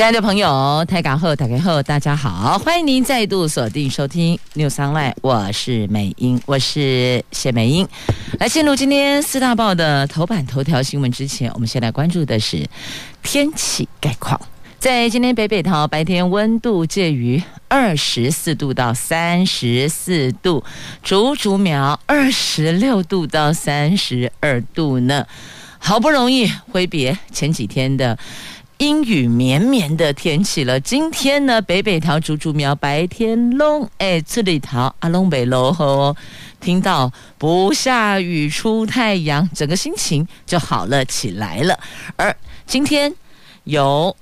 亲爱的朋友，台港后打开后，大家好，欢迎您再度锁定收听六三外我是美英，我是谢美英。来进入今天四大报的头版头条新闻之前，我们先来关注的是天气概况。在今天北北桃白天温度介于二十四度到三十四度，竹竹苗二十六度到三十二度呢，好不容易挥别前几天的。阴雨绵绵的天气了。今天呢，北北桃竹竹苗白天龙哎，这里桃阿龙北楼吼，听到不下雨出太阳，整个心情就好了起来了。而今天有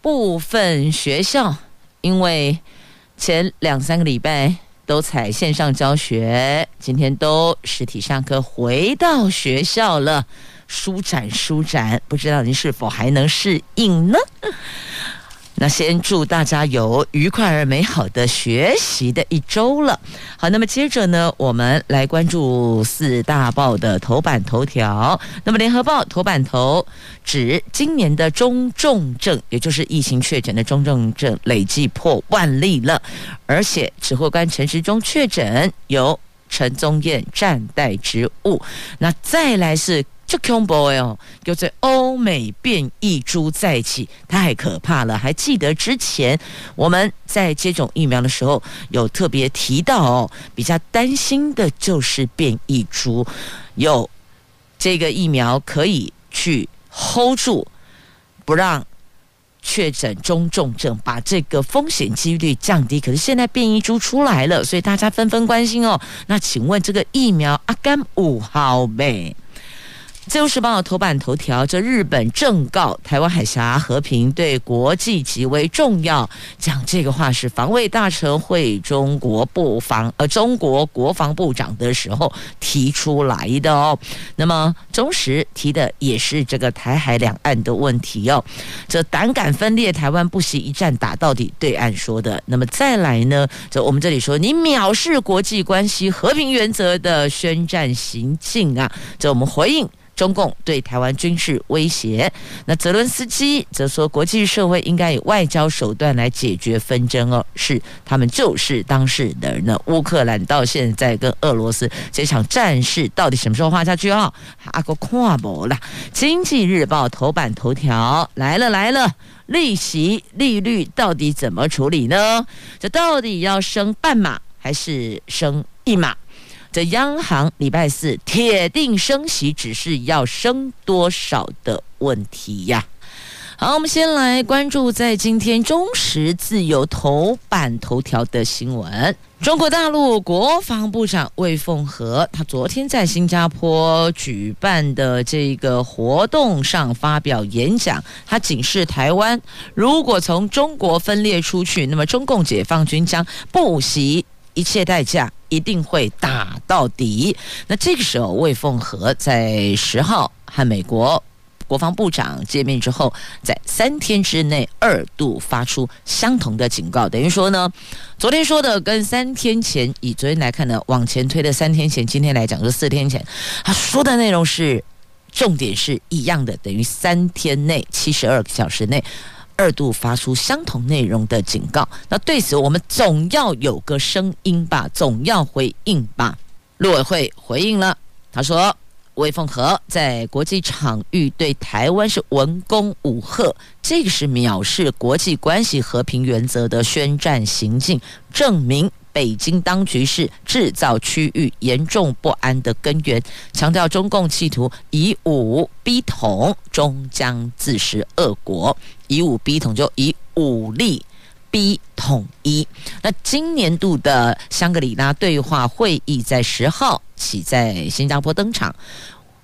部分学校，因为前两三个礼拜都采线上教学，今天都实体上课，回到学校了。舒展舒展，不知道您是否还能适应呢？那先祝大家有愉快而美好的学习的一周了。好，那么接着呢，我们来关注四大报的头版头条。那么联合报头版头指，今年的中重症，也就是疫情确诊的中重症累计破万例了，而且指挥官陈时中确诊，由陈宗彦暂代职务。那再来是。就恐怖哦，就在欧美变异株再起，太可怕了。还记得之前我们在接种疫苗的时候，有特别提到哦，比较担心的就是变异株，有这个疫苗可以去 hold 住，不让确诊中重症，把这个风险几率降低。可是现在变异株出来了，所以大家纷纷关心哦。那请问这个疫苗阿甘五号呗？自由时报头版头条：这日本正告台湾海峡和平对国际极为重要。讲这个话是防卫大臣会中国部防呃中国国防部长的时候提出来的哦。那么中时提的也是这个台海两岸的问题哦。这胆敢分裂台湾，不惜一战打到底。对岸说的。那么再来呢？这我们这里说你藐视国际关系和平原则的宣战行径啊。这我们回应。中共对台湾军事威胁，那泽伦斯基则说，国际社会应该以外交手段来解决纷争哦，是他们就是当事人呢。乌克兰到现在跟俄罗斯这场战事到底什么时候画下去啊？阿哥跨博啦，经济日报头版头条来了来了，利息利率到底怎么处理呢？这到底要升半码还是升一码？这央行礼拜四铁定升息，只是要升多少的问题呀？好，我们先来关注在今天中时自由头版头条的新闻。中国大陆国防部长魏凤和，他昨天在新加坡举办的这个活动上发表演讲，他警示台湾，如果从中国分裂出去，那么中共解放军将不惜一切代价。一定会打到底。那这个时候，魏凤和在十号和美国国防部长见面之后，在三天之内二度发出相同的警告，等于说呢，昨天说的跟三天前，以昨天来看呢，往前推的三天前，今天来讲是四天前，他说的内容是重点是一样的，等于三天内七十二个小时内。二度发出相同内容的警告，那对此我们总要有个声音吧，总要回应吧。陆委会回应了，他说：“魏凤和在国际场域对台湾是文攻武赫，这个是藐视国际关系和平原则的宣战行径，证明。”北京当局是制造区域严重不安的根源，强调中共企图以武逼统，终将自食恶果。以武逼统，就以武力逼统一。那今年度的香格里拉对话会议在十号起在新加坡登场。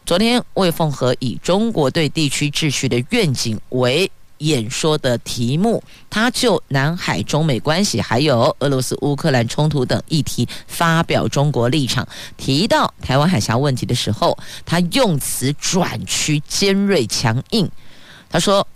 昨天，魏凤和以中国对地区秩序的愿景为演说的题目，他就南海中美关系还有俄罗斯乌克兰冲突等议题发表中国立场。提到台湾海峡问题的时候，他用词转趋尖锐强硬。他说：“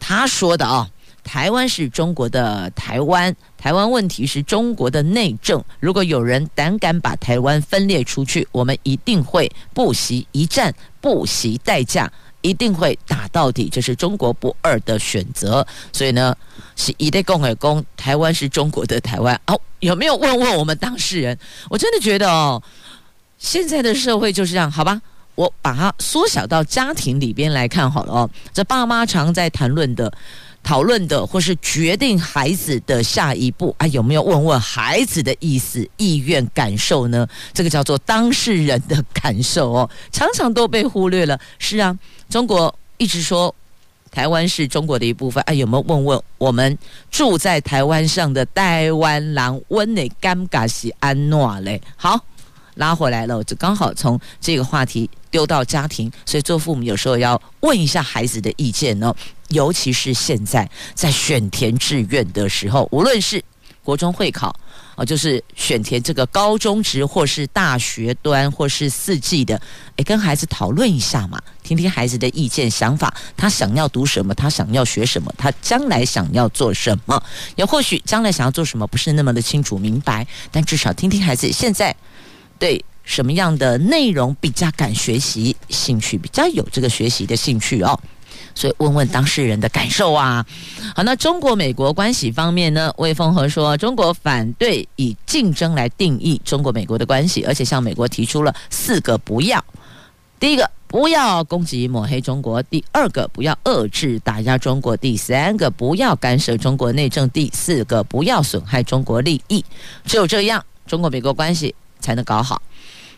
他说的啊。”台湾是中国的台湾，台湾问题是中国的内政。如果有人胆敢把台湾分裂出去，我们一定会不惜一战，不惜代价，一定会打到底。这是中国不二的选择。所以呢，是一代共和国，台湾是中国的台湾。哦，有没有问问我们当事人？我真的觉得哦，现在的社会就是这样，好吧？我把它缩小到家庭里边来看好了哦。这爸妈常在谈论的。讨论的或是决定孩子的下一步啊，有没有问问孩子的意思、意愿、感受呢？这个叫做当事人的感受哦，常常都被忽略了。是啊，中国一直说台湾是中国的一部分，啊，有没有问问我们住在台湾上的台湾人温的尴尬是安诺嘞？好，拉回来了，我就刚好从这个话题丢到家庭，所以做父母有时候要问一下孩子的意见哦。尤其是现在在选填志愿的时候，无论是国中会考啊，就是选填这个高中职，或是大学端，或是四季的，诶，跟孩子讨论一下嘛，听听孩子的意见想法，他想要读什么，他想要学什么，他将来想要做什么，也或许将来想要做什么不是那么的清楚明白，但至少听听孩子现在对什么样的内容比较敢学习兴趣，比较有这个学习的兴趣哦。所以问问当事人的感受啊。好，那中国美国关系方面呢？魏凤和说，中国反对以竞争来定义中国美国的关系，而且向美国提出了四个不要：第一个，不要攻击抹黑中国；第二个，不要遏制打压中国；第三个，不要干涉中国内政；第四个，不要损害中国利益。只有这样，中国美国关系才能搞好。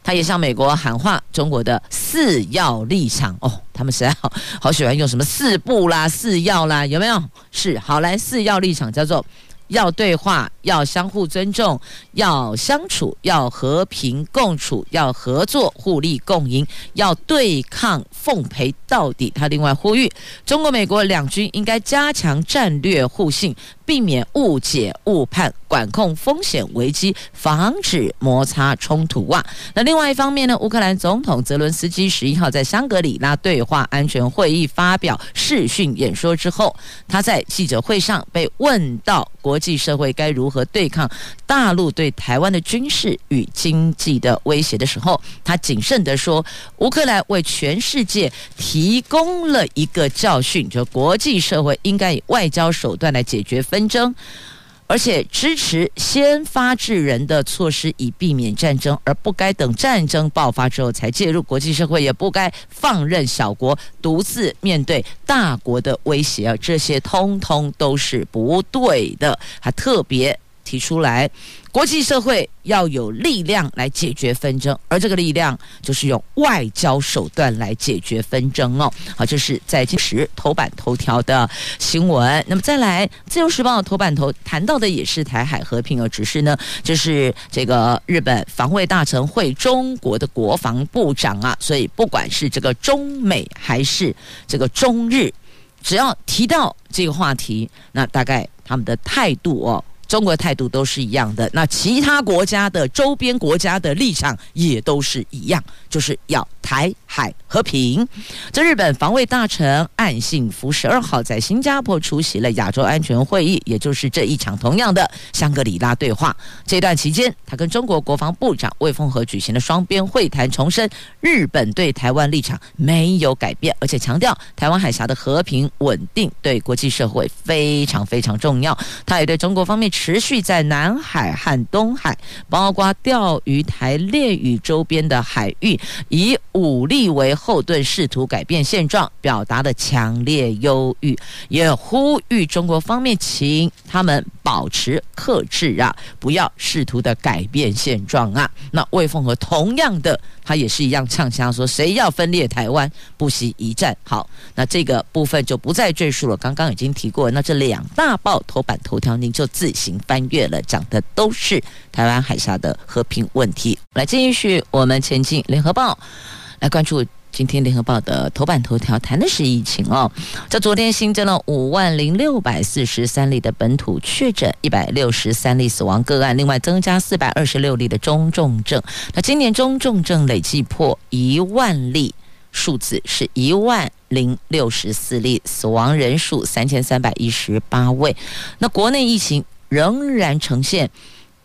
他也向美国喊话，中国的四要立场哦，他们实在好好喜欢用什么四不啦、四要啦，有没有？是，好来，四要立场叫做要对话，要相互尊重，要相处，要和平共处，要合作互利共赢，要对抗奉陪到底。他另外呼吁，中国、美国两军应该加强战略互信。避免误解误判，管控风险危机，防止摩擦冲突哇。那另外一方面呢，乌克兰总统泽伦斯基十一号在香格里拉对话安全会议发表视讯演说之后，他在记者会上被问到国际社会该如何对抗大陆对台湾的军事与经济的威胁的时候，他谨慎地说：“乌克兰为全世界提供了一个教训，就国际社会应该以外交手段来解决分。”争，而且支持先发制人的措施，以避免战争，而不该等战争爆发之后才介入。国际社会也不该放任小国独自面对大国的威胁啊！这些通通都是不对的。还特别提出来。国际社会要有力量来解决纷争，而这个力量就是用外交手段来解决纷争哦。好，这是在今时头版头条的新闻。那么再来，《自由时报》头版头谈到的也是台海和平，而只是呢，就是这个日本防卫大臣会中国的国防部长啊，所以不管是这个中美还是这个中日，只要提到这个话题，那大概他们的态度哦。中国态度都是一样的，那其他国家的周边国家的立场也都是一样，就是要台海和平。这日本防卫大臣岸信夫十二号在新加坡出席了亚洲安全会议，也就是这一场同样的香格里拉对话。这段期间，他跟中国国防部长魏凤和举行了双边会谈，重申日本对台湾立场没有改变，而且强调台湾海峡的和平稳定对国际社会非常非常重要。他也对中国方面。持续在南海和东海，包括钓鱼台列屿周边的海域，以武力为后盾，试图改变现状，表达了强烈忧郁，也呼吁中国方面，请他们保持克制啊，不要试图的改变现状啊。那魏凤和同样的。他也是一样呛声说：“谁要分裂台湾，不惜一战。”好，那这个部分就不再赘述了。刚刚已经提过，那这两大报头版头条，您就自行翻阅了，讲的都是台湾海峡的和平问题。来继续我们前进，联合报来关注今天联合报的头版头条谈的是疫情哦。在昨天新增了五万零六百四十三例的本土确诊，一百六十三例死亡个案，另外增加四百二十六例的中重症。那今年中重症累计破一万例，数字是一万零六十四例，死亡人数三千三百一十八位。那国内疫情仍然呈现。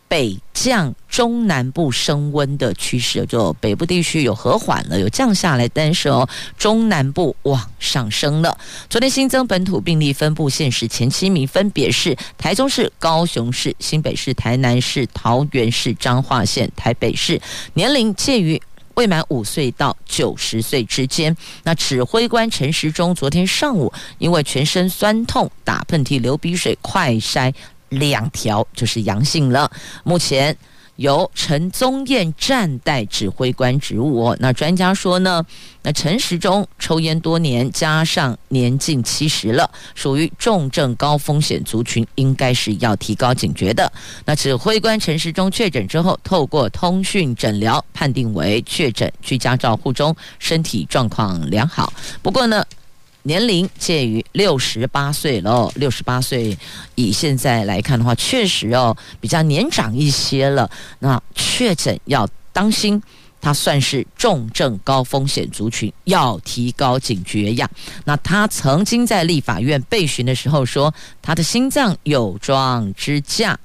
北降中南部升温的趋势，就北部地区有和缓了，有降下来，但是哦，中南部往上升了。昨天新增本土病例分布现实前七名，分别是台中市、高雄市、新北市、台南市、桃园市、彰化县、台北市，年龄介于未满五岁到九十岁之间。那指挥官陈时中昨天上午因为全身酸痛、打喷嚏、流鼻水，快筛。两条就是阳性了。目前由陈宗彦暂代指挥官职务哦。那专家说呢，那陈时中抽烟多年，加上年近七十了，属于重症高风险族群，应该是要提高警觉的。那指挥官陈时中确诊之后，透过通讯诊疗判定为确诊，居家照护中，身体状况良好。不过呢。年龄介于六十八岁了，六十八岁以现在来看的话，确实哦比较年长一些了。那确诊要当心，他算是重症高风险族群，要提高警觉呀。那他曾经在立法院备询的时候说，他的心脏有装支架。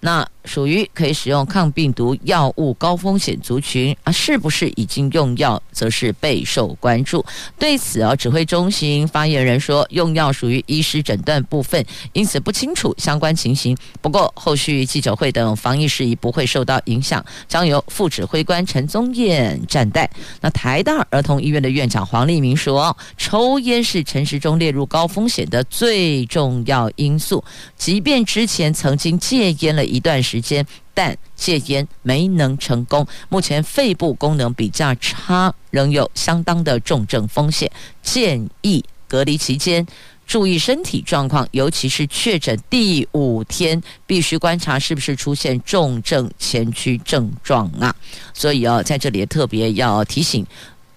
那属于可以使用抗病毒药物高风险族群啊，是不是已经用药，则是备受关注。对此啊，指挥中心发言人说，用药属于医师诊断部分，因此不清楚相关情形。不过后续记者会等防疫事宜不会受到影响，将由副指挥官陈宗彦暂代。那台大儿童医院的院长黄立明说，抽烟是陈时中列入高风险的最重要因素，即便之前曾经戒烟了一段时。时间，但戒烟没能成功。目前肺部功能比较差，仍有相当的重症风险。建议隔离期间注意身体状况，尤其是确诊第五天，必须观察是不是出现重症前驱症状啊。所以哦，在这里特别要提醒，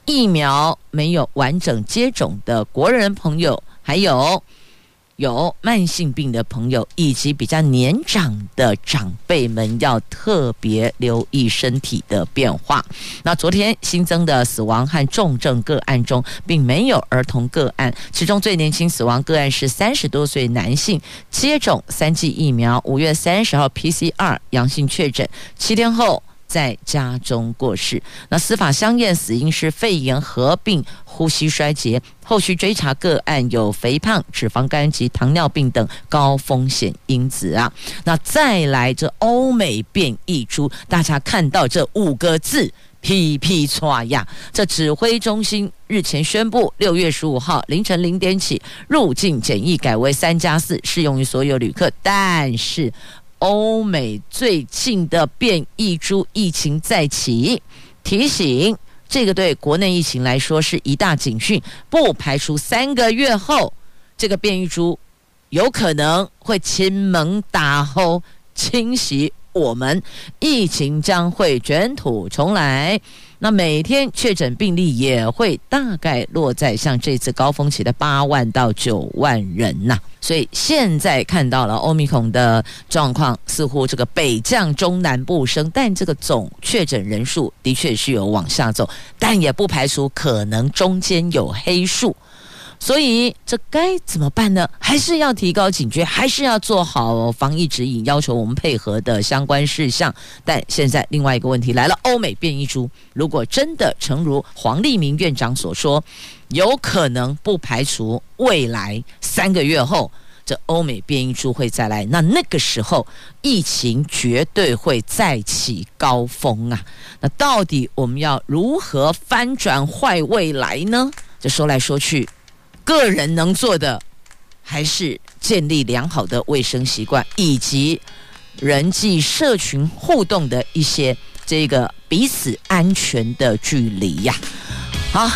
疫苗没有完整接种的国人朋友，还有。有慢性病的朋友以及比较年长的长辈们要特别留意身体的变化。那昨天新增的死亡和重症个案中，并没有儿童个案，其中最年轻死亡个案是三十多岁男性，接种三剂疫苗，五月三十号 PCR 阳性确诊，七天后。在家中过世。那司法相验死因是肺炎合并呼吸衰竭，后续追查个案有肥胖、脂肪肝及糖尿病等高风险因子啊。那再来这欧美变异株，大家看到这五个字，噼噼唰呀！这指挥中心日前宣布，六月十五号凌晨零点起，入境检疫改为三加四，适用于所有旅客，但是。欧美最近的变异株疫情再起，提醒这个对国内疫情来说是一大警讯，不排除三个月后这个变异株有可能会亲门打后侵袭我们，疫情将会卷土重来。那每天确诊病例也会大概落在像这次高峰期的八万到九万人呐、所以现在看到了欧米孔的状况，似乎这个北降中南部升，但这个总确诊人数的确是有往下走，但也不排除可能中间有黑数。所以这该怎么办呢？还是要提高警觉，还是要做好防疫指引，要求我们配合的相关事项。但现在另外一个问题来了：欧美变异株，如果真的诚如黄立明院长所说，有可能不排除未来三个月后这欧美变异株会再来，那那个时候疫情绝对会再起高峰啊！那到底我们要如何翻转坏未来呢？这说来说去。个人能做的，还是建立良好的卫生习惯，以及人际社群互动的一些这个彼此安全的距离呀。好，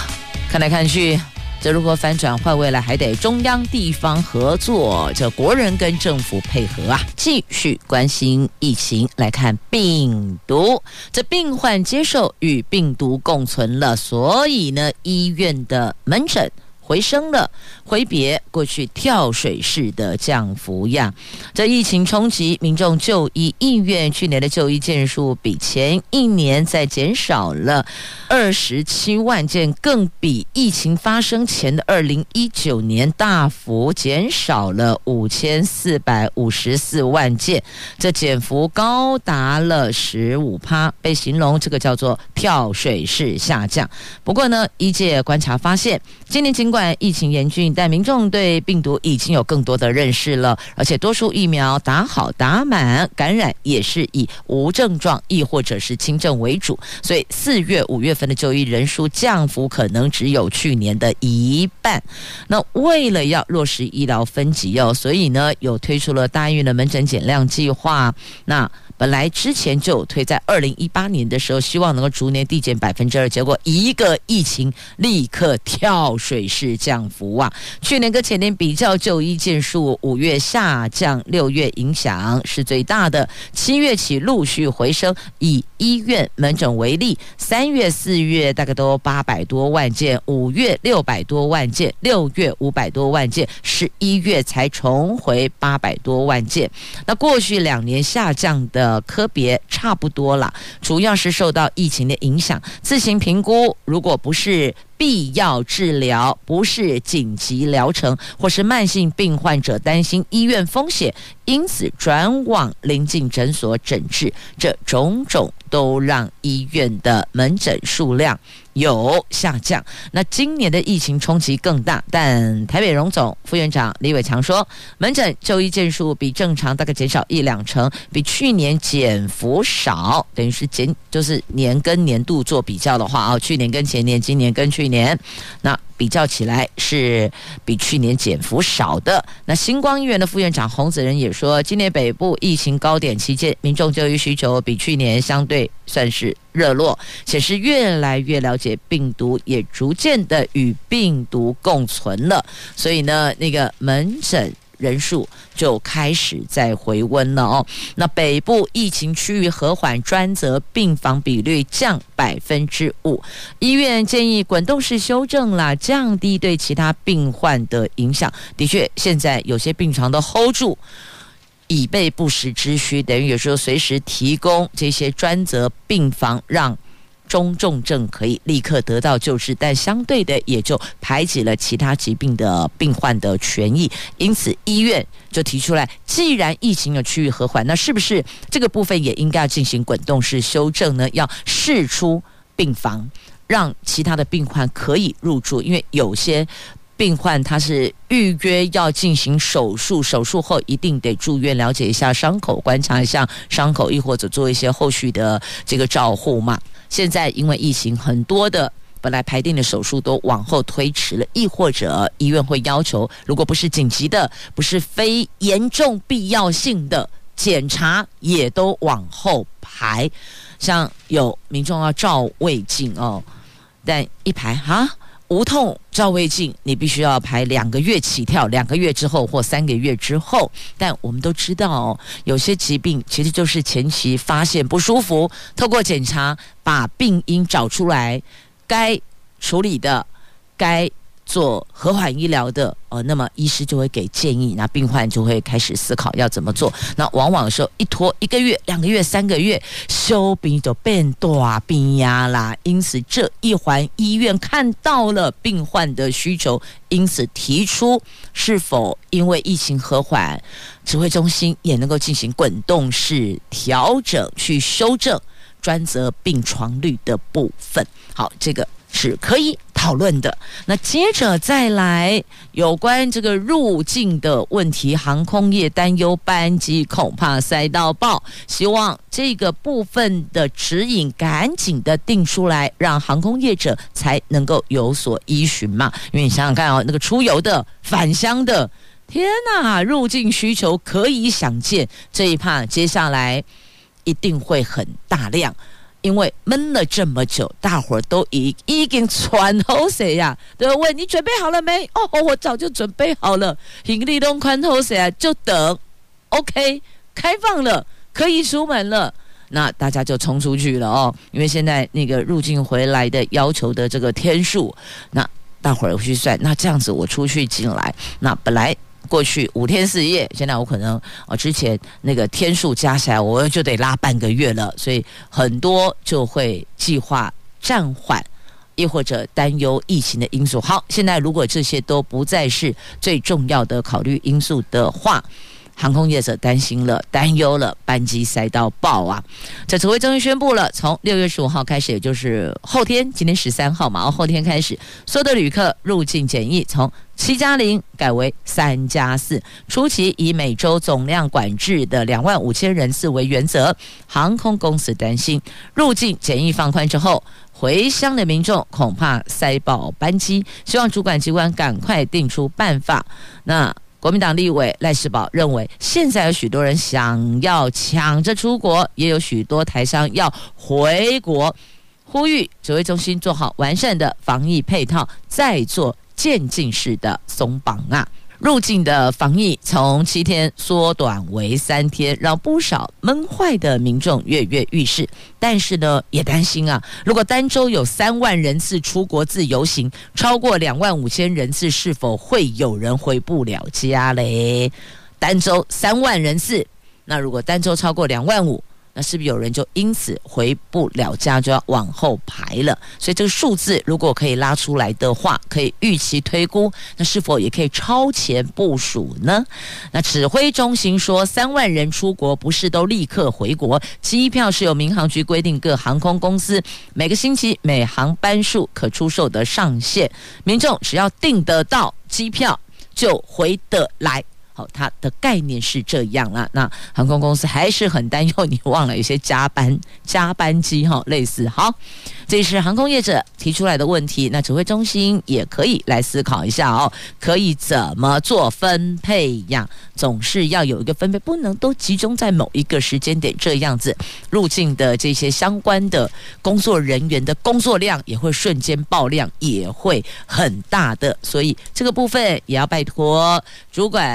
看来看去，这如何反转换未来，还得中央地方合作，这国人跟政府配合啊！继续关心疫情，来看病毒，这病患接受与病毒共存了，所以呢，医院的门诊。回升了，挥别过去跳水式的降幅呀。这疫情冲击，民众就医意愿，去年的就医件数比前一年再减少了二十七万件，更比疫情发生前的二零一九年大幅减少了五千四百五十四万件，这减幅高达了十五趴，被形容这个叫做跳水式下降。不过呢，医界观察发现，今年尽管疫情严峻，但民众对病毒已经有更多的认识了，而且多数疫苗打好打满，感染也是以无症状亦或者是轻症为主，所以四月、五月份的就医人数降幅可能只有去年的一半。那为了要落实医疗分级哦，所以呢，有推出了大医院的门诊减量计划。那本来之前就推在二零一八年的时候，希望能够逐年递减百分之二，结果一个疫情立刻跳水式降幅啊！去年跟前年比较，就医件数五月下降，六月影响是最大的，七月起陆续回升。以医院门诊为例，三月、四月大概都八百多万件，五月六百多万件，六月五百多万件，十一月才重回八百多万件。那过去两年下降的。呃，科别差不多了，主要是受到疫情的影响，自行评估，如果不是。必要治疗不是紧急疗程，或是慢性病患者担心医院风险，因此转往临近诊所诊治，这种种都让医院的门诊数量有下降。那今年的疫情冲击更大，但台北荣总副院长李伟强说，门诊就医件数比正常大概减少一两成，比去年减幅少，等于是减就是年跟年度做比较的话啊，去年跟前年，今年跟去。年，那比较起来是比去年减幅少的。那星光医院的副院长洪子仁也说，今年北部疫情高点期间，民众就医需求比去年相对算是热络，且是越来越了解病毒，也逐渐的与病毒共存了。所以呢，那个门诊。人数就开始在回温了哦。那北部疫情区域和缓，专责病房比率降百分之五。医院建议滚动式修正啦，降低对其他病患的影响。的确，现在有些病床都 hold 住，以备不时之需，等于有时候随时提供这些专责病房让。中重症可以立刻得到救治，但相对的也就排挤了其他疾病的病患的权益。因此，医院就提出来，既然疫情有趋于和缓，那是不是这个部分也应该要进行滚动式修正呢？要释出病房，让其他的病患可以入住，因为有些。病患他是预约要进行手术，手术后一定得住院，了解一下伤口，观察一下伤口，亦或者做一些后续的这个照护嘛。现在因为疫情，很多的本来排定的手术都往后推迟了，亦或者医院会要求，如果不是紧急的，不是非严重必要性的检查，也都往后排。像有民众要照胃镜哦，但一排哈。无痛照胃镜，你必须要排两个月起跳，两个月之后或三个月之后。但我们都知道哦，有些疾病其实就是前期发现不舒服，透过检查把病因找出来，该处理的，该。做和缓医疗的，呃，那么医师就会给建议，那病患就会开始思考要怎么做。那往往说一拖一个月、两个月、三个月，修病就变大病呀啦。因此这一环医院看到了病患的需求，因此提出是否因为疫情和缓，指挥中心也能够进行滚动式调整，去修正专责病床率的部分。好，这个。是可以讨论的。那接着再来有关这个入境的问题，航空业担忧班机恐怕塞到爆，希望这个部分的指引赶紧的定出来，让航空业者才能够有所依循嘛。因为你想想看哦，那个出游的、返乡的，天哪，入境需求可以想见，这一趴接下来一定会很大量。因为闷了这么久，大伙儿都已已经喘口水呀，都问你准备好了没？哦，我早就准备好了，行李都宽口水啊，就等。OK，开放了，可以出门了。那大家就冲出去了哦，因为现在那个入境回来的要求的这个天数，那大伙儿去算，那这样子我出去进来，那本来过去五天四夜，现在我可能哦之前那个天数加起来，我就得拉半个月了，所以很多就会计划暂缓，亦或者担忧疫情的因素。好，现在如果这些都不再是最重要的考虑因素的话。航空业者担心了，担忧了，班机塞到爆啊！这指挥中心宣布了，从六月十五号开始，也就是后天，今天十三号嘛，后天开始，所有的旅客入境检疫从七加零改为三加四，初期以每周总量管制的两万五千人次为原则。航空公司担心入境检疫放宽之后，回乡的民众恐怕塞爆班机，希望主管机关赶快定出办法。那。国民党立委赖世宝认为，现在有许多人想要抢着出国，也有许多台商要回国，呼吁指挥中心做好完善的防疫配套，再做渐进式的松绑啊。入境的防疫从七天缩短为三天，让不少闷坏的民众跃跃欲试。但是呢，也担心啊，如果单周有三万人次出国自由行，超过两万五千人次，是否会有人回不了家嘞？单周三万人次，那如果单周超过两万五？那是不是有人就因此回不了家，就要往后排了？所以这个数字如果可以拉出来的话，可以预期推估，那是否也可以超前部署呢？那指挥中心说，三万人出国不是都立刻回国，机票是由民航局规定各航空公司每个星期每航班数可出售的上限，民众只要订得到机票就回得来。好，它的概念是这样啦。那航空公司还是很担忧，你忘了有些加班加班机哈，类似。好，这是航空业者提出来的问题。那指挥中心也可以来思考一下哦，可以怎么做分配呀？总是要有一个分配，不能都集中在某一个时间点这样子。入境的这些相关的工作人员的工作量也会瞬间爆量，也会很大的。所以这个部分也要拜托主管。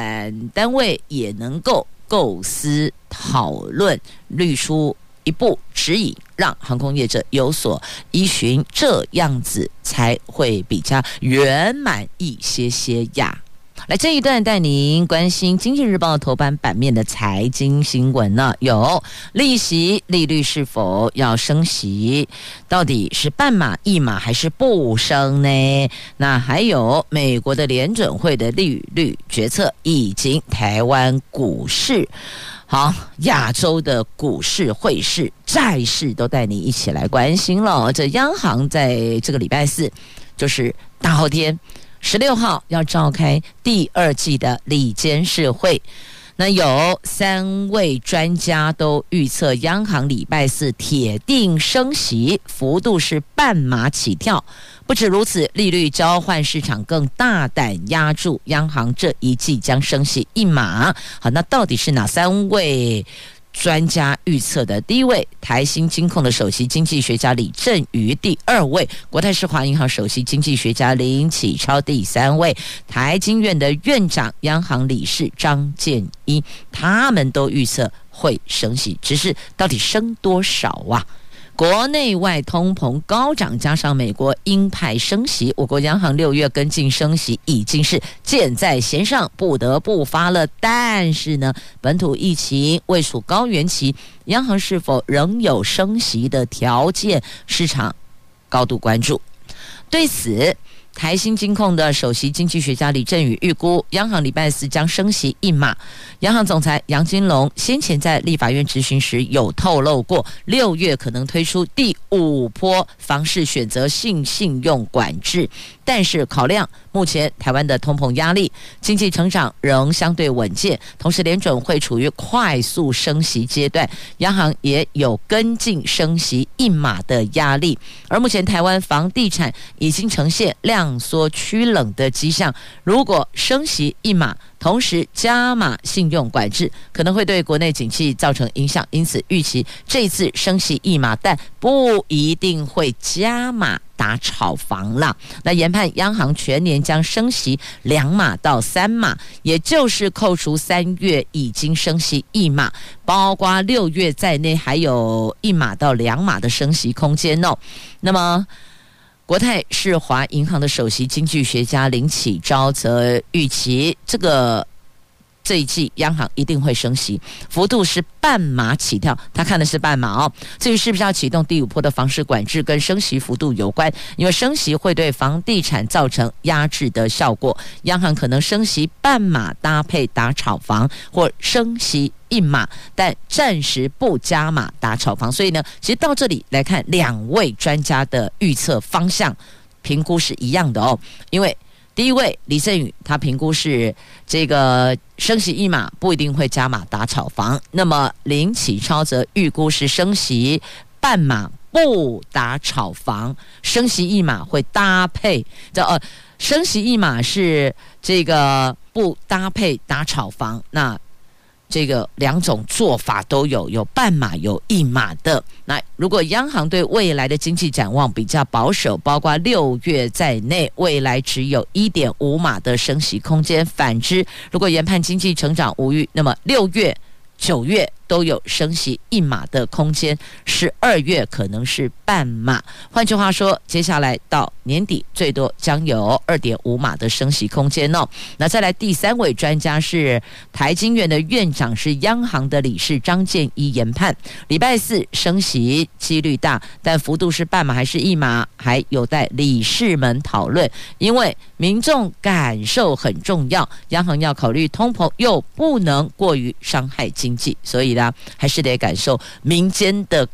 单位也能够构思讨论，律出一部指引，让航空业者有所依循，这样子才会比较圆满一些些呀。来这一段带您关心《经济日报》头版版面的财经新闻呢，有利息利率是否要升息？到底是半码一码还是不升呢？那还有美国的联准会的利率决策，以及台湾股市，好，亚洲的股市、汇市、债市都带你一起来关心了。这央行在这个礼拜四，就是大后天。十六号要召开第二季的理监事会，那有三位专家都预测，央行礼拜四铁定升息，幅度是半码起跳。不止如此，利率交换市场更大胆押注，央行这一季将升息一码。好，那到底是哪三位？专家预测的第一位，台新金控的首席经济学家李振宇；第二位，国泰世华银行首席经济学家林启超；第三位，台金院的院长、央行理事张建一。他们都预测会升息，只是到底升多少啊？国内外通膨高涨，加上美国鹰派升息，我国央行六月跟进升息已经是箭在弦上，不得不发了。但是呢，本土疫情未属高原期，央行是否仍有升息的条件？市场高度关注。对此。台新金控的首席经济学家李振宇预估，央行礼拜四将升息一码。央行总裁杨金龙先前在立法院质询时有透露过，六月可能推出第五波房市选择性信用管制。但是考量目前台湾的通膨压力，经济成长仍相对稳健，同时联准会处于快速升息阶段，央行也有跟进升息一码的压力。而目前台湾房地产已经呈现量缩趋冷的迹象。如果升息一码，同时加码信用管制，可能会对国内景气造成影响。因此，预期这次升息一码，但不一定会加码打炒房了。那研判央行全年将升息两码到三码，也就是扣除三月已经升息一码，包括六月在内，还有一码到两码的升息空间哦。那么，国泰世华银行的首席经济学家林启昭则预期，这个这一季央行一定会升息，幅度是半码起跳。他看的是半码哦。至于是不是要启动第五波的房市管制，跟升息幅度有关，因为升息会对房地产造成压制的效果。央行可能升息半码搭配打炒房，或升息。一码，但暂时不加码打炒房，所以呢，其实到这里来看，两位专家的预测方向评估是一样的哦。因为第一位李振宇，他评估是这个升息一码不一定会加码打炒房，那么林启超则预估是升息半码不打炒房，升息一码会搭配这呃，升息一码是这个不搭配打炒房，那。这个两种做法都有，有半码有一码的。那如果央行对未来的经济展望比较保守，包括六月在内，未来只有一点五码的升息空间。反之，如果研判经济成长无虞，那么六月、九月。都有升息一码的空间，十二月可能是半码。换句话说，接下来到年底最多将有二点五码的升息空间哦。那再来第三位专家是台经院的院长，是央行的理事张建一研判，礼拜四升息几率大，但幅度是半码还是一码，还有待理事们讨论。因为民众感受很重要，央行要考虑通膨，又不能过于伤害经济，所以呢。还是得感受民间的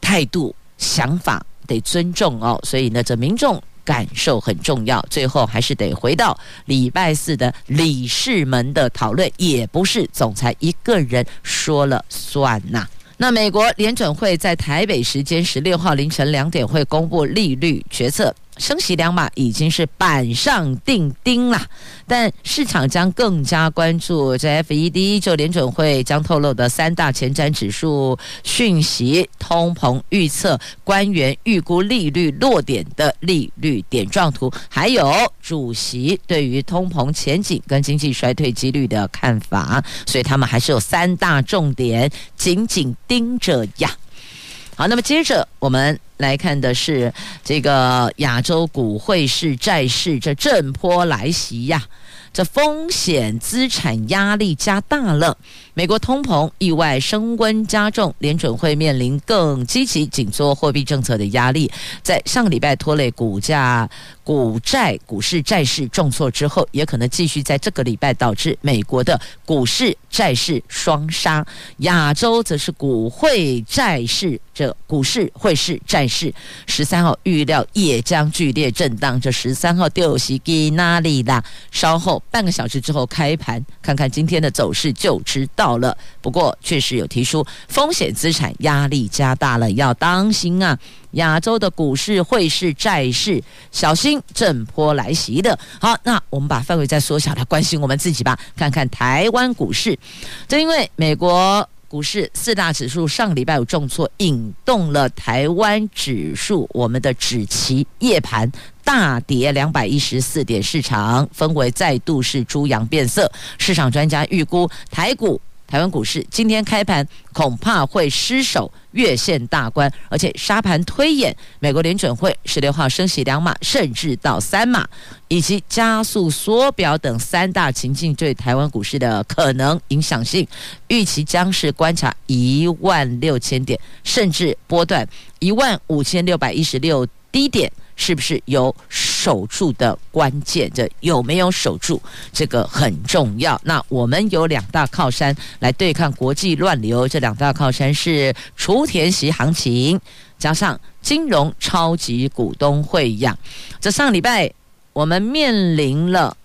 态度、想法，得尊重哦。所以呢，这民众感受很重要。最后还是得回到礼拜四的理事们的讨论，也不是总裁一个人说了算呐。那美国联准会在台北时间十六号凌晨两点会公布利率决策。升息两码已经是板上钉钉了，但市场将更加关注这 FED 就联准会将透露的三大前瞻指数讯息、通膨预测、官员预估利率落点的利率点状图，还有主席对于通膨前景跟经济衰退几率的看法，所以他们还是有三大重点紧紧盯着呀。好，那么接着我们来看的是这个亚洲股汇市债市这震波来袭呀，这风险资产压力加大了。美国通膨意外升温加重，联准会面临更积极紧缩货币政策的压力，在上个礼拜拖累股价、股债、股市、债市重挫之后，也可能继续在这个礼拜导致美国的股市、债市双杀。亚洲则是股汇债市，这股市、汇市、债市，十三号预料也将剧烈震荡。这十三号就是给哪里啦？稍后半个小时之后开盘，看看今天的走势就知道。到了，不过确实有提出风险资产压力加大了，要当心啊！亚洲的股市、汇市、债市，小心震波来袭的。好，那我们把范围再缩小，来关心我们自己吧。看看台湾股市，正因为美国股市四大指数上礼拜有重挫，引动了台湾指数，我们的指期夜盘大跌两百一十四点，市场氛围再度是猪羊变色。市场专家预估台股。台湾股市今天开盘恐怕会失守月线大关，而且沙盘推演美国联准会十六号升息两码，甚至到三码，以及加速缩表等三大情境对台湾股市的可能影响性，预期将是观察一万六千点，甚至波段一万五千六百一十六低点。是不是有守住的关键？这有没有守住？这个很重要。那我们有两大靠山来对抗国际乱流，这两大靠山是雏田席行情，加上金融超级股东会一样。这上礼拜我们面临了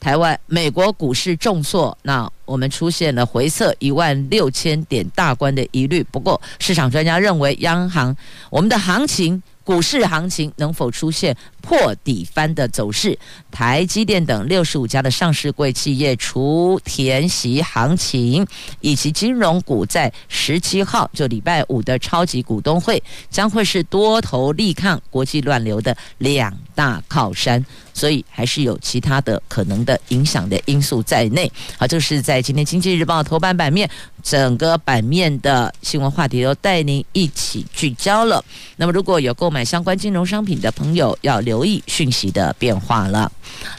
台湾、美国股市重挫，那我们出现了回测一万六千点大关的疑虑。不过市场专家认为，央行我们的行情。股市行情能否出现破底翻的走势。台积电等六十五家的上市柜企业，除填息行情以及金融股，在十七号就礼拜五的超级股东会，将会是多头力抗国际乱流的两大靠山。所以还是有其他的可能的影响的因素在内。好，就是在今天《经济日报》头版版面，整个版面的新闻话题都带您一起聚焦了。那么，如果有购买相关金融商品的朋友，要留意讯息的变化了。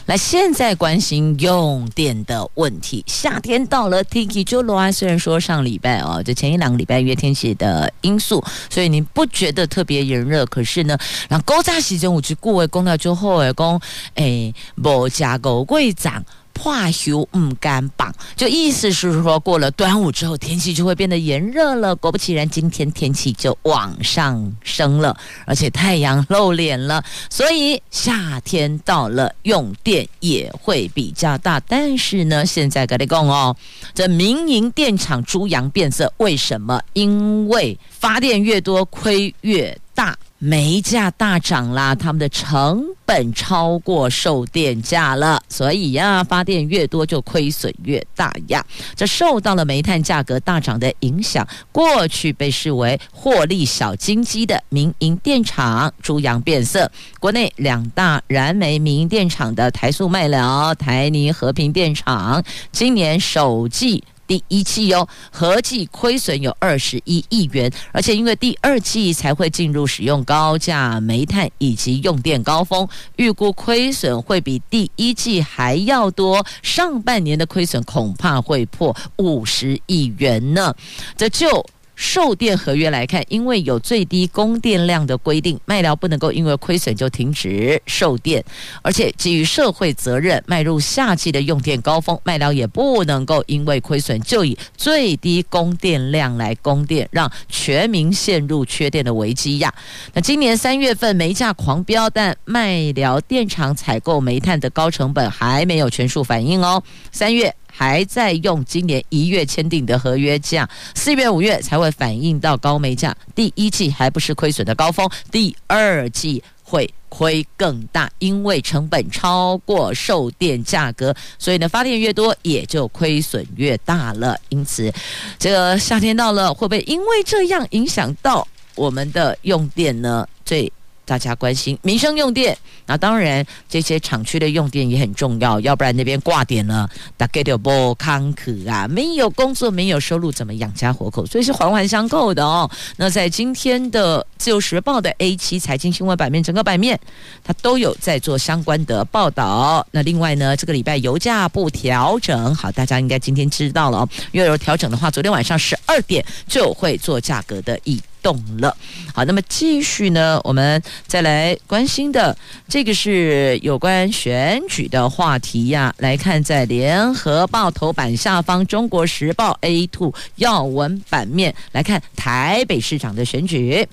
来，现在关心用电的问题。夏天到了，天气就热。虽然说上礼拜哦，就前一两个礼拜因为天气的因素，所以你不觉得特别炎热。可是呢，然后高炸时间我去顾位公到之后，哎公。哎，无加狗贵涨，怕休唔干棒，就意思是说，过了端午之后，天气就会变得炎热了。果不其然，今天天气就往上升了，而且太阳露脸了，所以夏天到了，用电也会比较大。但是呢，现在跟你讲哦，这民营电厂猪羊变色，为什么？因为发电越多，亏越大。煤价大涨啦，他们的成本超过售电价了，所以呀，发电越多就亏损越大呀。这受到了煤炭价格大涨的影响，过去被视为获利小金鸡的民营电厂猪羊变色。国内两大燃煤民营电厂的台塑麦寮、台泥和平电厂，今年首季。第一季哦，合计亏损有二十一亿元，而且因为第二季才会进入使用高价煤炭以及用电高峰，预估亏损会比第一季还要多，上半年的亏损恐怕会破五十亿元呢。这就。售电合约来看，因为有最低供电量的规定，麦寮不能够因为亏损就停止售电，而且基于社会责任，迈入夏季的用电高峰，麦寮也不能够因为亏损就以最低供电量来供电，让全民陷入缺电的危机呀。那今年三月份煤价狂飙，但麦寮电厂采购煤炭的高成本还没有全数反映哦，三月。还在用今年一月签订的合约价，四月、五月才会反映到高煤价。第一季还不是亏损的高峰，第二季会亏更大，因为成本超过售电价格，所以呢，发电越多也就亏损越大了。因此，这个夏天到了，会不会因为这样影响到我们的用电呢？最大家关心民生用电，那当然这些厂区的用电也很重要，要不然那边挂点了，大家就不坎坷啊，没有工作，没有收入，怎么养家活口？所以是环环相扣的哦。那在今天的自由时报的 A 七财经新闻版面，整个版面它都有在做相关的报道。那另外呢，这个礼拜油价不调整，好，大家应该今天知道了哦。因为有调整的话，昨天晚上十二点就会做价格的议。懂了，好，那么继续呢，我们再来关心的这个是有关选举的话题呀。来看在联合报头版下方，中国时报 a to 要闻版面来看台北市长的选举，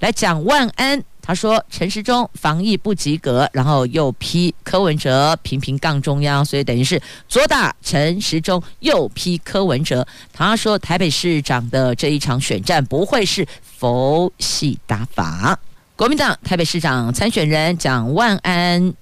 来讲万安。他说陈时中防疫不及格，然后又批柯文哲频频杠中央，所以等于是左打陈时中，右批柯文哲。他说台北市长的这一场选战不会是佛系打法。国民党台北市长参选人蒋万安。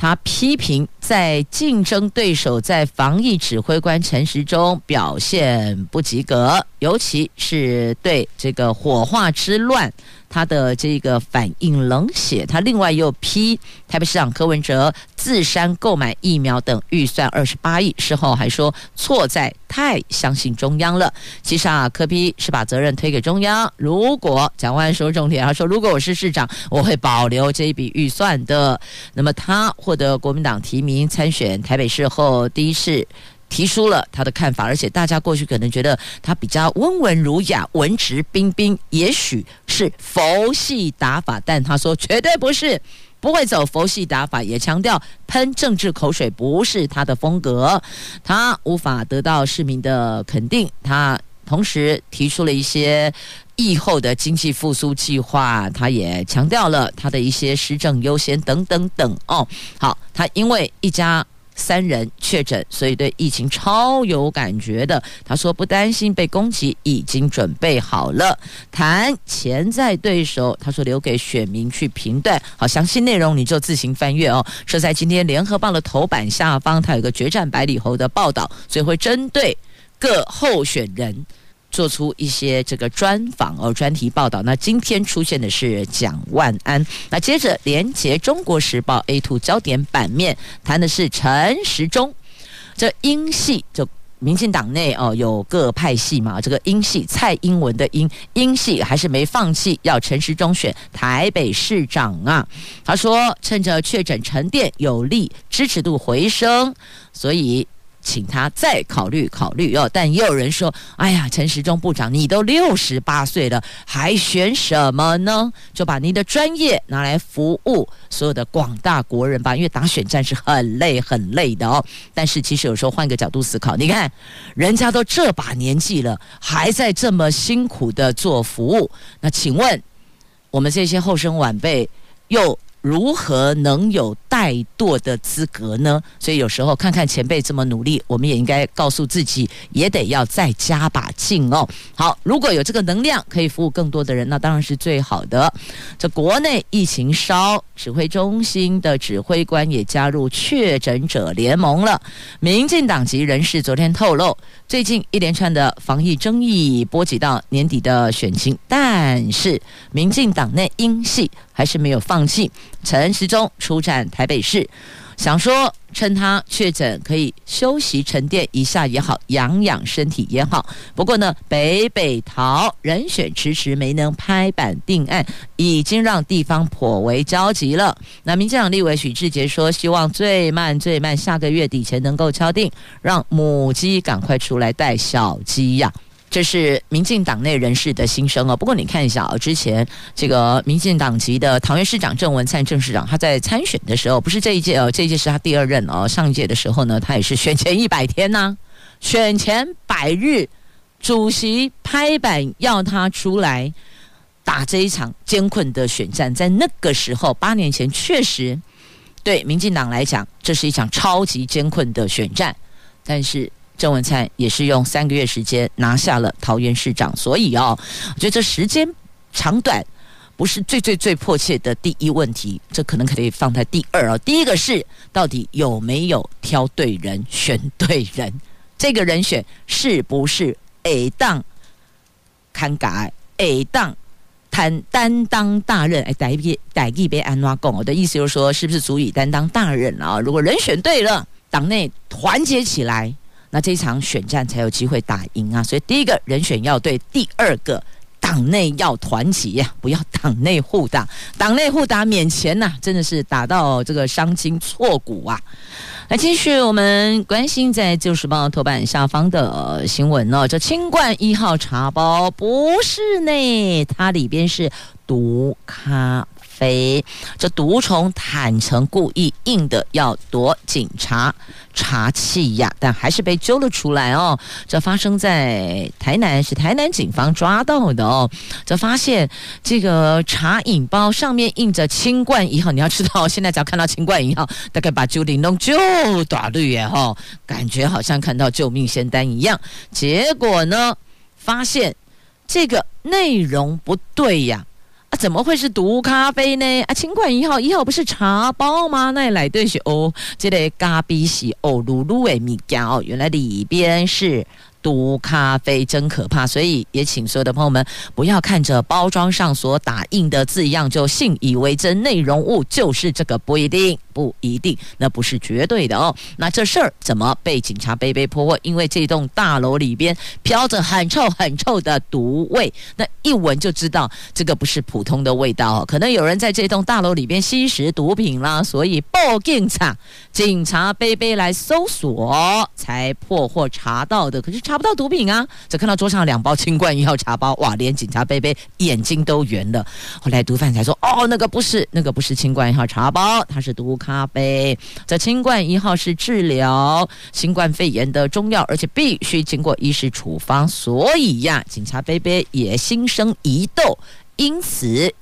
他批评在竞争对手在防疫指挥官陈时中表现不及格，尤其是对这个火化之乱，他的这个反应冷血。他另外又批台北市长柯文哲自删购买疫苗等预算二十八亿，事后还说错在太相信中央了。其实啊，柯批是把责任推给中央。如果蒋万说重点，他说如果我是市长，我会保留这一笔预算的。那么他。获得国民党提名参选台北市后，第一次提出了他的看法，而且大家过去可能觉得他比较温文儒雅、文质彬彬，也许是佛系打法，但他说绝对不是，不会走佛系打法，也强调喷政治口水不是他的风格，他无法得到市民的肯定，他同时提出了一些。疫后的经济复苏计划，他也强调了他的一些施政优先等等等哦。好，他因为一家三人确诊，所以对疫情超有感觉的。他说不担心被攻击，已经准备好了。谈潜在对手，他说留给选民去评断。好，详细内容你就自行翻阅哦。说在今天联合报的头版下方，它有个决战百里侯的报道，所以会针对各候选人。做出一些这个专访哦，专题报道。那今天出现的是蒋万安。那接着连接《中国时报》A two 焦点版面，谈的是陈时中。这英系就民进党内哦有各派系嘛，这个英系蔡英文的英英系还是没放弃，要陈时中选台北市长啊。他说趁着确诊沉淀有利，支持度回升，所以。请他再考虑考虑哦，但也有人说：“哎呀，陈时中部长，你都六十八岁了，还选什么呢？就把您的专业拿来服务所有的广大国人吧，因为打选战是很累很累的哦。但是其实有时候换个角度思考，你看人家都这把年纪了，还在这么辛苦的做服务，那请问我们这些后生晚辈又？”如何能有怠惰的资格呢？所以有时候看看前辈这么努力，我们也应该告诉自己，也得要再加把劲哦。好，如果有这个能量可以服务更多的人，那当然是最好的。这国内疫情烧，指挥中心的指挥官也加入确诊者联盟了。民进党籍人士昨天透露，最近一连串的防疫争议波及到年底的选情，但是民进党内英系还是没有放弃。陈时中出战台北市，想说趁他确诊可以休息沉淀一下也好，养养身体也好。不过呢，北北桃人选迟迟没能拍板定案，已经让地方颇为焦急了。那民进党立委许志杰说，希望最慢最慢下个月底前能够敲定，让母鸡赶快出来带小鸡呀。这是民进党内人士的心声哦。不过你看一下啊，之前这个民进党籍的桃园市长郑文灿郑市长，他在参选的时候，不是这一届哦，这一届是他第二任哦。上一届的时候呢，他也是选前一百天呐，选前百日，主席拍板要他出来打这一场艰困的选战。在那个时候，八年前，确实对民进党来讲，这是一场超级艰困的选战，但是。郑文灿也是用三个月时间拿下了桃园市长，所以哦，我觉得这时间长短不是最最最迫切的第一问题，这可能可以放在第二哦。第一个是到底有没有挑对人、选对人，这个人选是不是 A 档看改 A 档担担当大任？哎，代一代一别安怎讲？我的意思就是说，是不是足以担当大任啊？如果人选对了，党内团结起来。那这场选战才有机会打赢啊！所以第一个人选要对，第二个党内要团结呀，不要党内互打，党内互打免钱呐，真的是打到这个伤筋错骨啊！来继续我们关心在《旧时报》头版下方的新闻哦，这清冠一号茶包不是呢，它里边是毒咖。飞这毒虫坦诚故意硬的要躲警察查气呀，但还是被揪了出来哦。这发生在台南，是台南警方抓到的哦。这发现这个茶饮包上面印着“清冠一号”，你要知道，现在只要看到“清冠一号”，大概把揪顶弄就打绿耶哈，感觉好像看到救命仙丹一样。结果呢，发现这个内容不对呀。啊，怎么会是毒咖啡呢？啊，清冠一号一号不是茶包吗？那来对是哦，这个咖啡是哦，露露的物件哦，原来里边是。毒咖啡真可怕，所以也请所有的朋友们不要看着包装上所打印的字样就信以为真，内容物就是这个不一定，不一定，那不是绝对的哦。那这事儿怎么被警察背背破获？因为这栋大楼里边飘着很臭很臭的毒味，那一闻就知道这个不是普通的味道哦，可能有人在这栋大楼里边吸食毒品啦，所以报警查，警察背背来搜索才破获查到的，可是。查不到毒品啊，只看到桌上两包清冠一号茶包，哇，连警察杯杯眼睛都圆了。后来毒贩才说，哦，那个不是，那个不是清冠一号茶包，它是毒咖啡。这清冠一号是治疗新冠肺炎的中药，而且必须经过医师处方，所以呀，警察贝贝也心生疑窦，因此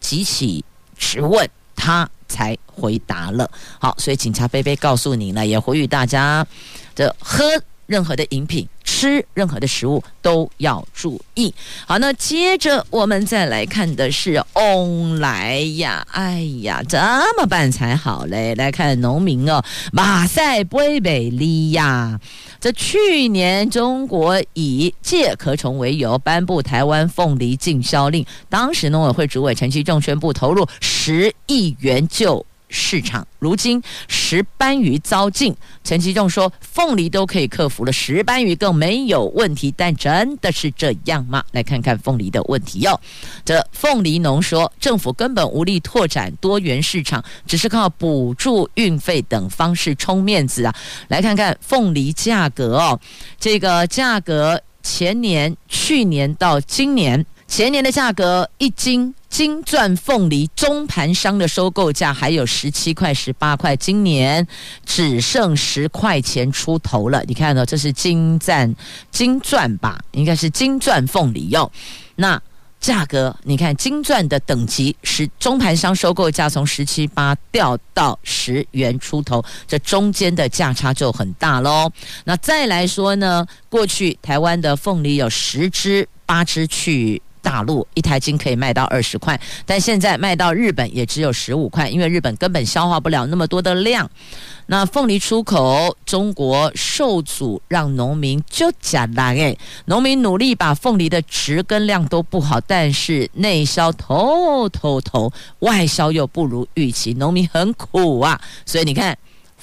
急起质问他才回答了。好，所以警察贝贝告诉你呢，也呼吁大家的喝。任何的饮品、吃任何的食物都要注意。好，那接着我们再来看的是翁来呀，哎呀，怎么办才好嘞？来看农民哦，马赛不美利亚。这去年中国以介壳虫为由颁布台湾凤梨禁销令，当时农委会主委陈其仲宣布投入十亿元救市场，如今石斑鱼遭禁，陈其仲说凤梨都可以克服了，石斑鱼更没有问题。但真的是这样吗？来看看凤梨的问题哟。这凤梨农说，政府根本无力拓展多元市场，只是靠补助运费等方式充面子啊。来看看凤梨价格哦，这个价格前年、去年到今年。前年的价格一斤金钻凤梨中盘商的收购价还有十七块、十八块，今年只剩十块钱出头了。你看到、哦、这是金钻金钻吧？应该是金钻凤梨哟、哦。那价格你看金钻的等级是中盘商收购价从十七八掉到十元出头，这中间的价差就很大喽。那再来说呢，过去台湾的凤梨有十只八只去。大陆一台斤可以卖到二十块，但现在卖到日本也只有十五块，因为日本根本消化不了那么多的量。那凤梨出口中国受阻，让农民就假啦哎，农民努力把凤梨的质跟量都不好，但是内销头头头，外销又不如预期，农民很苦啊。所以你看。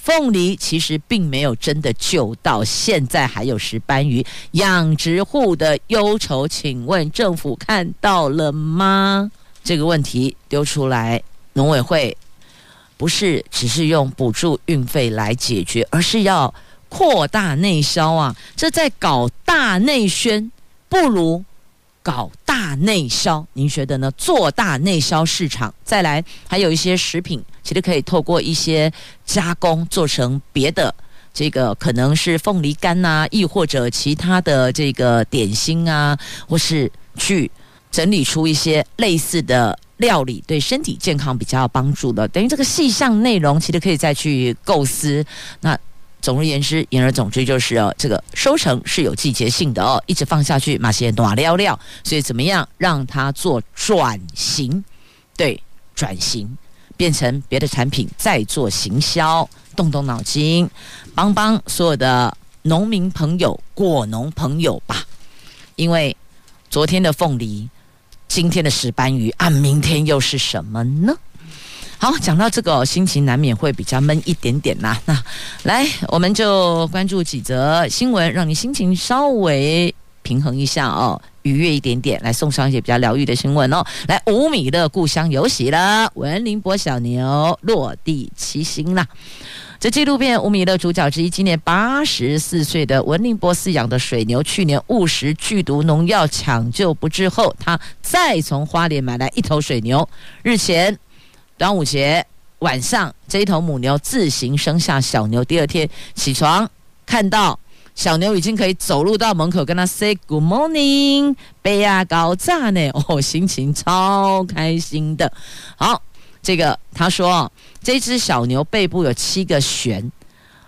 凤梨其实并没有真的救到，现在还有石斑鱼养殖户的忧愁，请问政府看到了吗？这个问题丢出来，农委会不是只是用补助运费来解决，而是要扩大内销啊！这在搞大内宣，不如搞大内销，您觉得呢？做大内销市场，再来还有一些食品。其实可以透过一些加工做成别的，这个可能是凤梨干呐、亦或者其他的这个点心啊，或是去整理出一些类似的料理，对身体健康比较有帮助的。等于这个细项内容，其实可以再去构思。那总而言之，言而总之就是哦，这个收成是有季节性的哦，一直放下去，马些暖料料。所以怎么样让它做转型？对，转型。变成别的产品，再做行销，动动脑筋，帮帮所有的农民朋友、果农朋友吧。因为昨天的凤梨，今天的石斑鱼，啊，明天又是什么呢？好，讲到这个，心情难免会比较闷一点点呐。那来，我们就关注几则新闻，让你心情稍微平衡一下哦。愉悦一点点，来送上一些比较疗愈的新闻哦。来，五米的故乡有喜了，文林波小牛落地七星啦。这纪录片《五米的主角之一，今年八十四岁的文林波饲养的水牛，去年误食剧毒农药抢救不治后，他再从花莲买来一头水牛。日前端午节晚上，这一头母牛自行生下小牛，第二天起床看到。小牛已经可以走路到门口，跟他 say good morning，被啊高炸呢，哦，心情超开心的。好，这个他说，这只小牛背部有七个旋，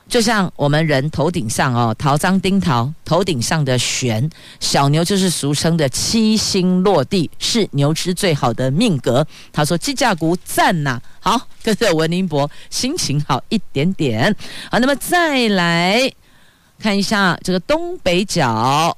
就像我们人头顶上哦，桃张丁桃头顶上的玄，小牛就是俗称的七星落地，是牛吃最好的命格。他说，鸡架骨赞呐，好，跟着文林伯心情好一点点。好，那么再来。看一下这个东北角，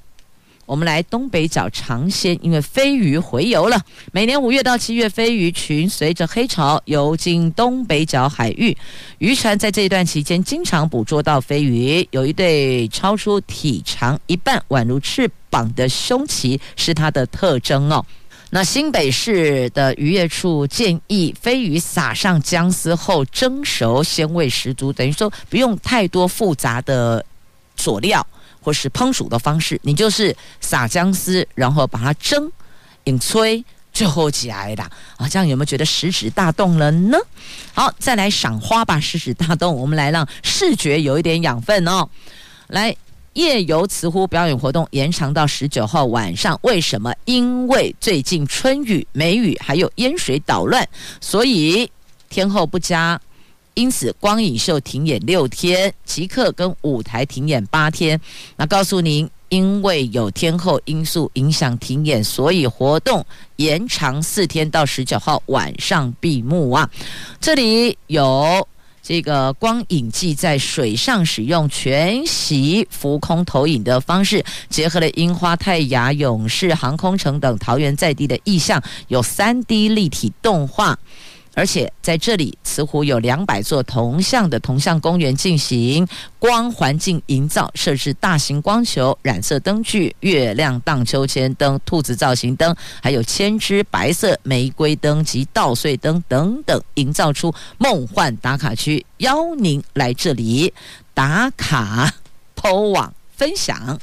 我们来东北角尝鲜，因为飞鱼回游了。每年五月到七月，飞鱼群随着黑潮游进东北角海域，渔船在这一段期间经常捕捉到飞鱼。有一对超出体长一半、宛如翅膀的胸鳍是它的特征哦。那新北市的渔业处建议，飞鱼撒上姜丝后蒸熟，鲜味十足，等于说不用太多复杂的。佐料或是烹煮的方式，你就是撒姜丝，然后把它蒸、引炊，最后起来的啊，这样有没有觉得食指大动了呢？好，再来赏花吧，食指大动，我们来让视觉有一点养分哦。来，夜游慈湖表演活动延长到十九号晚上，为什么？因为最近春雨、梅雨还有淹水捣乱，所以天候不佳，因此光影秀停演六天，即刻跟舞台停演八天。那告诉您，因为有天后因素影响停演，所以活动延长四天到十九号晚上闭幕啊。这里有。这个光影季在水上使用全息浮空投影的方式，结合了樱花、泰雅、勇士、航空城等桃园在地的意象，有 3D 立体动画。而且在这里，慈湖有两百座铜像的铜像公园进行光环境营造，设置大型光球、染色灯具、月亮荡秋千灯、兔子造型灯，还有千支白色玫瑰灯及稻穗灯等等，营造出梦幻打卡区，邀您来这里打卡、抛网分享。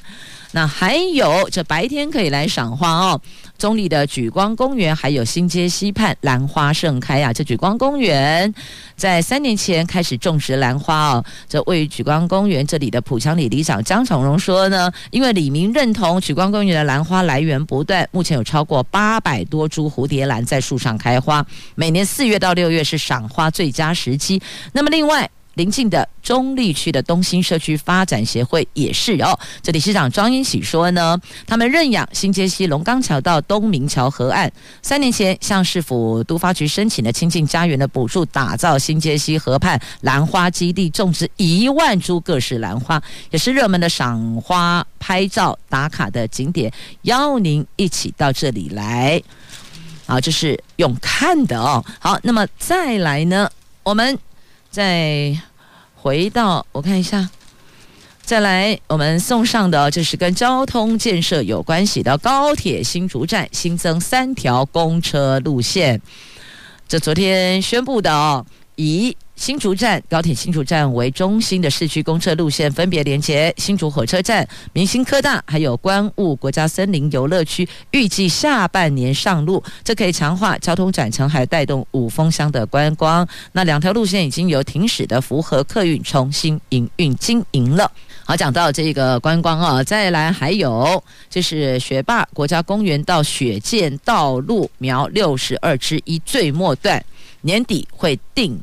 那还有，这白天可以来赏花哦。中坜的莒光公园，还有新街溪畔兰花盛开啊！这莒光公园在三年前开始种植兰花哦。这位于莒光公园这里的浦强里里长江宠荣说呢，因为里民认同莒光公园的兰花来源不断，目前有超过八百多株蝴蝶兰在树上开花，每年四月到六月是赏花最佳时期。那么另外。邻近的中立区的东兴社区发展协会也是哦，这理事长庄英喜说呢，他们认养新街西龙冈桥到东明桥河岸，三年前向市府都发局申请了亲近家园的补助，打造新街西河畔兰花基地，种植一万株各式兰花，也是热门的赏花、拍照、打卡的景点，邀您一起到这里来。好，这是用看的哦。好，那么再来呢，我们。再回到我看一下，再来我们送上的就是跟交通建设有关系的高铁新竹站新增三条公车路线，这昨天宣布的哦，以。新竹站高铁新竹站为中心的市区公车路线，分别连接新竹火车站、明星科大，还有观雾国家森林游乐区，预计下半年上路。这可以强化交通转乘，还带动五峰乡的观光。那两条路线已经由停驶的福和客运重新营运经营了。好，讲到这个观光啊，再来还有就是学霸国家公园到雪见道路苗六十二之一最末段，年底会定。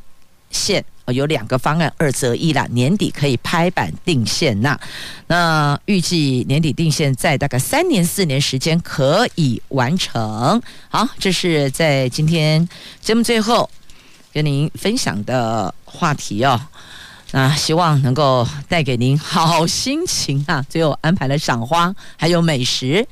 线有两个方案，二择一啦。年底可以拍板定线，那那预计年底定线，在大概三年四年时间可以完成。好，这是在今天节目最后跟您分享的话题哦。那希望能够带给您好心情啊！最后安排了赏花，还有美食。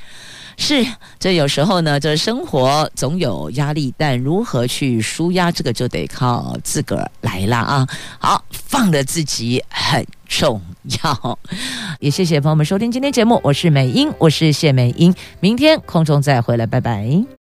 是，这有时候呢，这生活总有压力，但如何去舒压，这个就得靠自个儿来了啊！好，放了自己很重要。也谢谢朋友们收听今天节目，我是美英，我是谢美英，明天空中再回来，拜拜。